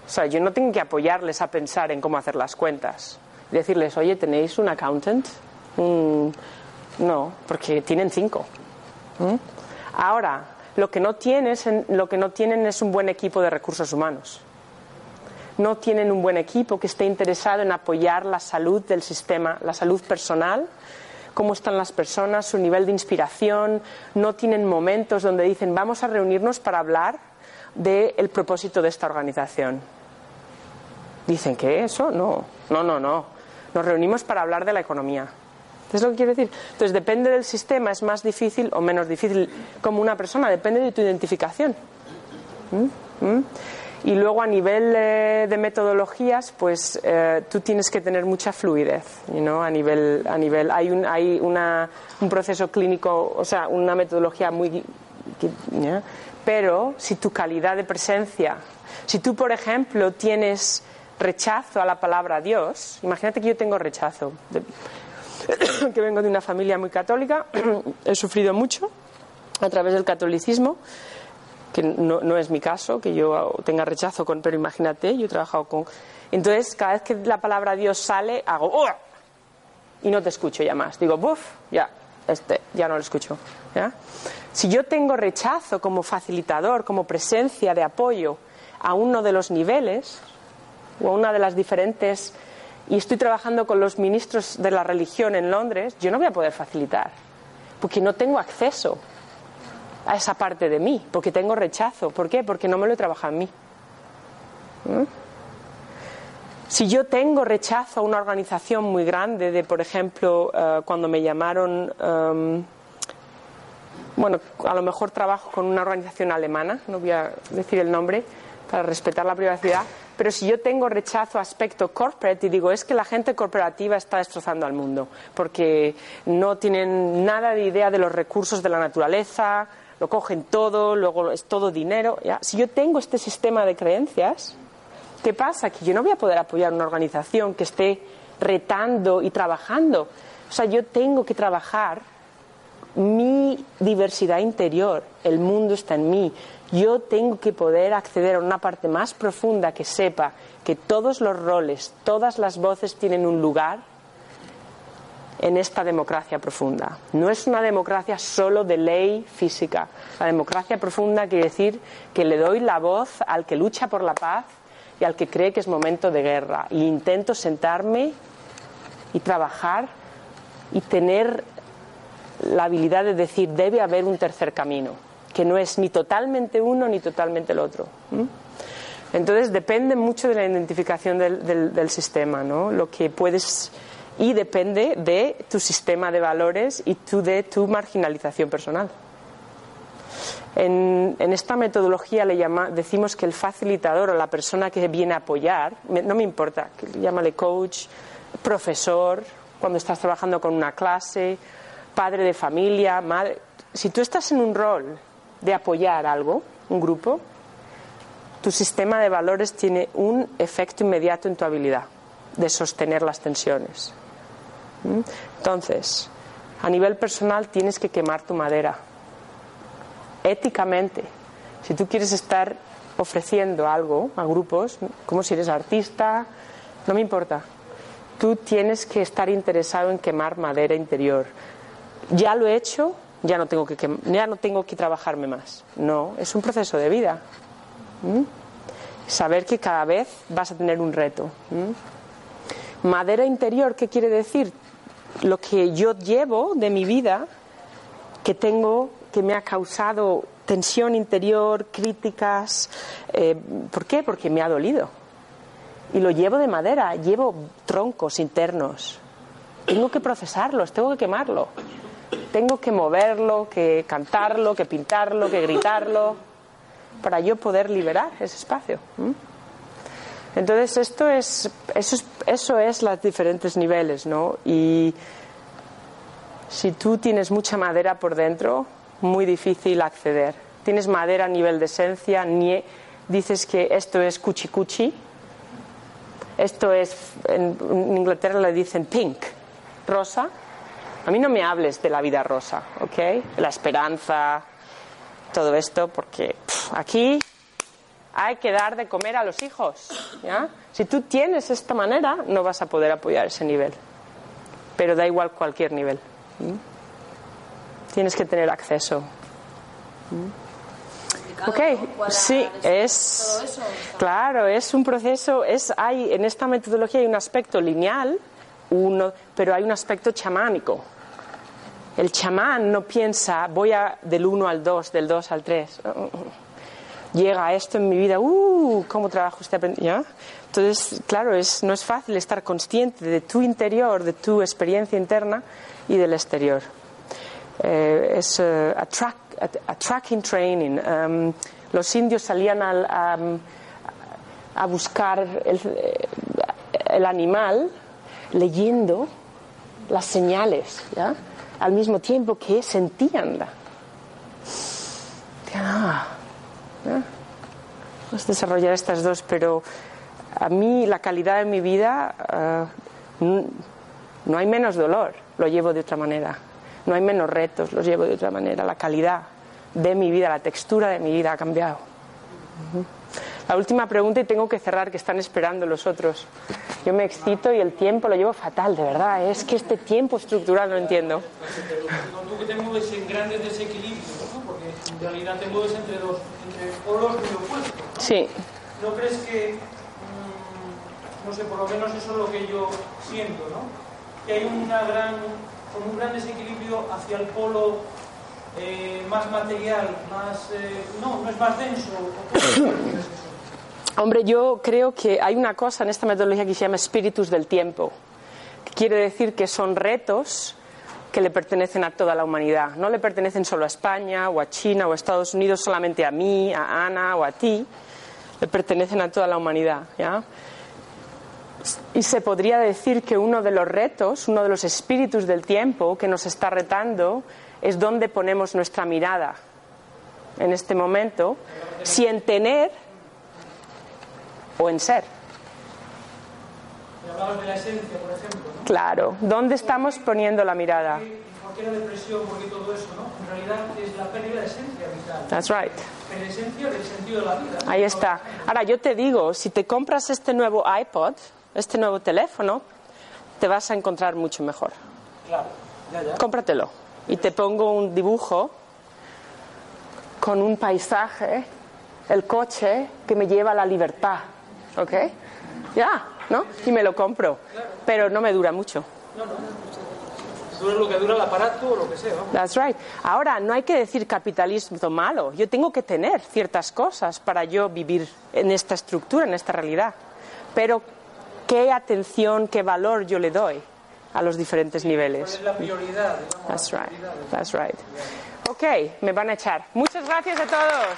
O sea, yo no tengo que apoyarles a pensar en cómo hacer las cuentas. Decirles, oye, ¿tenéis un accountant? Un- No, porque tienen cinco. ¿Mm? Ahora, lo que, no tienes en- lo que no tienen es un buen equipo de recursos humanos. No tienen un buen equipo que esté interesado en apoyar la salud del sistema, la salud personal, cómo están las personas, su nivel de inspiración. No tienen momentos donde dicen, vamos a reunirnos para hablar del propósito de esta organización. Dicen que eso, no, no, no, no. Nos reunimos para hablar de la economía. ¿Es lo que quiero decir? Entonces, depende del sistema, es más difícil o menos difícil como una persona, depende de tu identificación. ¿Mm? ¿Mm? Y luego a nivel eh, de metodologías, pues eh, tú tienes que tener mucha fluidez, you a nivel, a nivel, hay un, hay una, un proceso clínico, o sea, una metodología muy, pero si tu calidad de presencia, si tú por ejemplo tienes rechazo a la palabra Dios, imagínate que yo tengo rechazo, que vengo de una familia muy católica, he sufrido mucho a través del catolicismo, que no, no es mi caso, que yo tenga rechazo con, pero imagínate, yo he trabajado con... Entonces, cada vez que la palabra Dios sale, hago... "Oh", y no te escucho ya más. Digo, buf, ya, este, ya no lo escucho. Si yo tengo rechazo como facilitador, como presencia de apoyo a uno de los niveles, o a una de las diferentes, y estoy trabajando con los ministros de la religión en Londres, yo no voy a poder facilitar, porque no tengo acceso a esa parte de mí, porque tengo rechazo. ¿Por qué? Porque no me lo he trabajado en mí. Si yo tengo rechazo a una organización muy grande, de por ejemplo, eh, cuando me llamaron, em, bueno, a lo mejor trabajo con una organización alemana, no voy a decir el nombre para respetar la privacidad, pero si yo tengo rechazo a aspecto corporate y digo es que la gente corporativa está destrozando al mundo porque no tienen nada de idea de los recursos de la naturaleza, lo cogen todo, luego es todo dinero. Si yo tengo este sistema de creencias, ¿qué pasa? Que yo no voy a poder apoyar una organización que esté retando y trabajando. O sea, yo tengo que trabajar mi diversidad interior, el mundo está en mí. Yo tengo que poder acceder a una parte más profunda que sepa que todos los roles, todas las voces tienen un lugar en esta democracia profunda. No es una democracia solo de ley física. La democracia profunda quiere decir que le doy la voz al que lucha por la paz y al que cree que es momento de guerra. Y intento sentarme y trabajar y tener la habilidad de decir debe haber un tercer camino, que no es ni totalmente uno ni totalmente el otro. Entonces depende mucho de la identificación del- del sistema, ¿no? Lo que puedes y depende de tu sistema de valores y tu, de tu marginalización personal. En, esta metodología le llama, decimos que el facilitador o la persona que viene a apoyar, no me importa, llámale coach, profesor, cuando estás trabajando con una clase, padre de familia, madre. Si tú estás en un rol de apoyar algo, un grupo, tu sistema de valores tiene un efecto inmediato en tu habilidad de sostener las tensiones. ¿Mm? Entonces, a nivel personal tienes que quemar tu madera. Éticamente, si tú quieres estar ofreciendo algo a grupos, como si eres artista, no me importa. tú tienes que estar interesado en quemar madera interior. Ya lo he hecho, ya no tengo que, ya no tengo que trabajarme más. No, es un proceso de vida. ¿Mm? Saber que cada vez vas a tener un reto. ¿Mm? Madera interior, ¿qué quiere decir? Lo que yo llevo de mi vida, que tengo, que me ha causado tensión interior, críticas. eh, ¿Por qué? Porque me ha dolido. Y lo llevo de madera, llevo troncos internos. Tengo que procesarlos, tengo que quemarlo. Tengo que moverlo, que cantarlo, que pintarlo, que gritarlo, para yo poder liberar ese espacio. Entonces esto es, eso es, eso es los diferentes niveles, ¿no? Y si tú tienes mucha madera por dentro, muy difícil acceder. Tienes madera a nivel de esencia, nie- dices que esto es cuchi cuchi, esto es, en Inglaterra le dicen pink, rosa. A mí no me hables de la vida rosa, ¿ok? La esperanza, todo esto, porque aquí hay que dar de comer a los hijos. ¿ya? Si tú tienes esta manera, no vas a poder apoyar ese nivel. Pero da igual cualquier nivel. Tienes que tener acceso. Ok, sí, es claro, es un proceso, es hay en esta metodología hay un aspecto lineal, uno, pero hay un aspecto chamánico. El chamán no piensa voy a del 1 al 2, del 2 al 3. Llega esto en mi vida, uh, cómo trabajo este. Entonces, claro, es, no es fácil estar consciente de tu interior, de tu experiencia interna y del exterior. Eh, es eh, a, track, tracking training. Um, los indios salían al- a, a buscar el, eh, el animal leyendo las señales, ¿ya? al mismo tiempo que sentían la. Ah. Vamos a desarrollar estas dos, pero a mí la calidad de mi vida n- no hay menos dolor, lo llevo de otra manera. No hay menos retos, los llevo de otra manera. La calidad de mi vida, la textura de mi vida ha cambiado. La última pregunta y tengo que cerrar, que están esperando los otros. Yo me excito y el tiempo lo llevo fatal, de verdad. Es que este tiempo estructural no entiendo. Tú que te mueves en grandes desequilibrios, ¿no? porque en realidad te mueves entre dos entre polos muy opuestos. ¿no? Sí, ¿No crees que, mm, no sé, por lo menos eso es lo que yo siento, ¿no? Que hay una gran, como un gran desequilibrio hacia el polo eh, más material, más, eh, no, no es más denso. Hombre, yo creo que hay una cosa en esta metodología que se llama espíritus del tiempo, que quiere decir que son retos que le pertenecen a toda la humanidad. No le pertenecen solo a España o a China o a Estados Unidos, solamente a mí, a Ana o a ti. Le pertenecen a toda la humanidad. ¿ya? Y se podría decir que uno de los retos, uno de los espíritus del tiempo que nos está retando es dónde ponemos nuestra mirada en este momento, si en tener o en ser. Hablabas de la esencia, por ejemplo, ¿no? Claro, ¿dónde estamos poniendo la mirada? ¿Por qué la depresión? ¿Por qué todo eso? ¿no? En realidad es la pérdida de esencia vital. That's right. La esencia del sentido de la vida. ¿no? Ahí está. Ahora yo te digo, si te compras este nuevo iPod, este nuevo teléfono, te vas a encontrar mucho mejor. Claro, ya, ya. Cómpratelo. Y te pongo un dibujo con un paisaje, el coche que me lleva a la libertad. ¿Ok? Ya, ¿no? Y me lo compro. Pero no me dura mucho. Dura lo que dura el aparato o lo que sea, vamos. That's right. Ahora, no hay que decir capitalismo malo. Yo tengo que tener ciertas cosas para yo vivir en esta estructura, en esta realidad. Pero, ¿qué atención, qué valor yo le doy a los diferentes ¿Cuál niveles? es la prioridad? That's la right. prioridad? That's right. Ok, me van a echar. Muchas gracias a todos.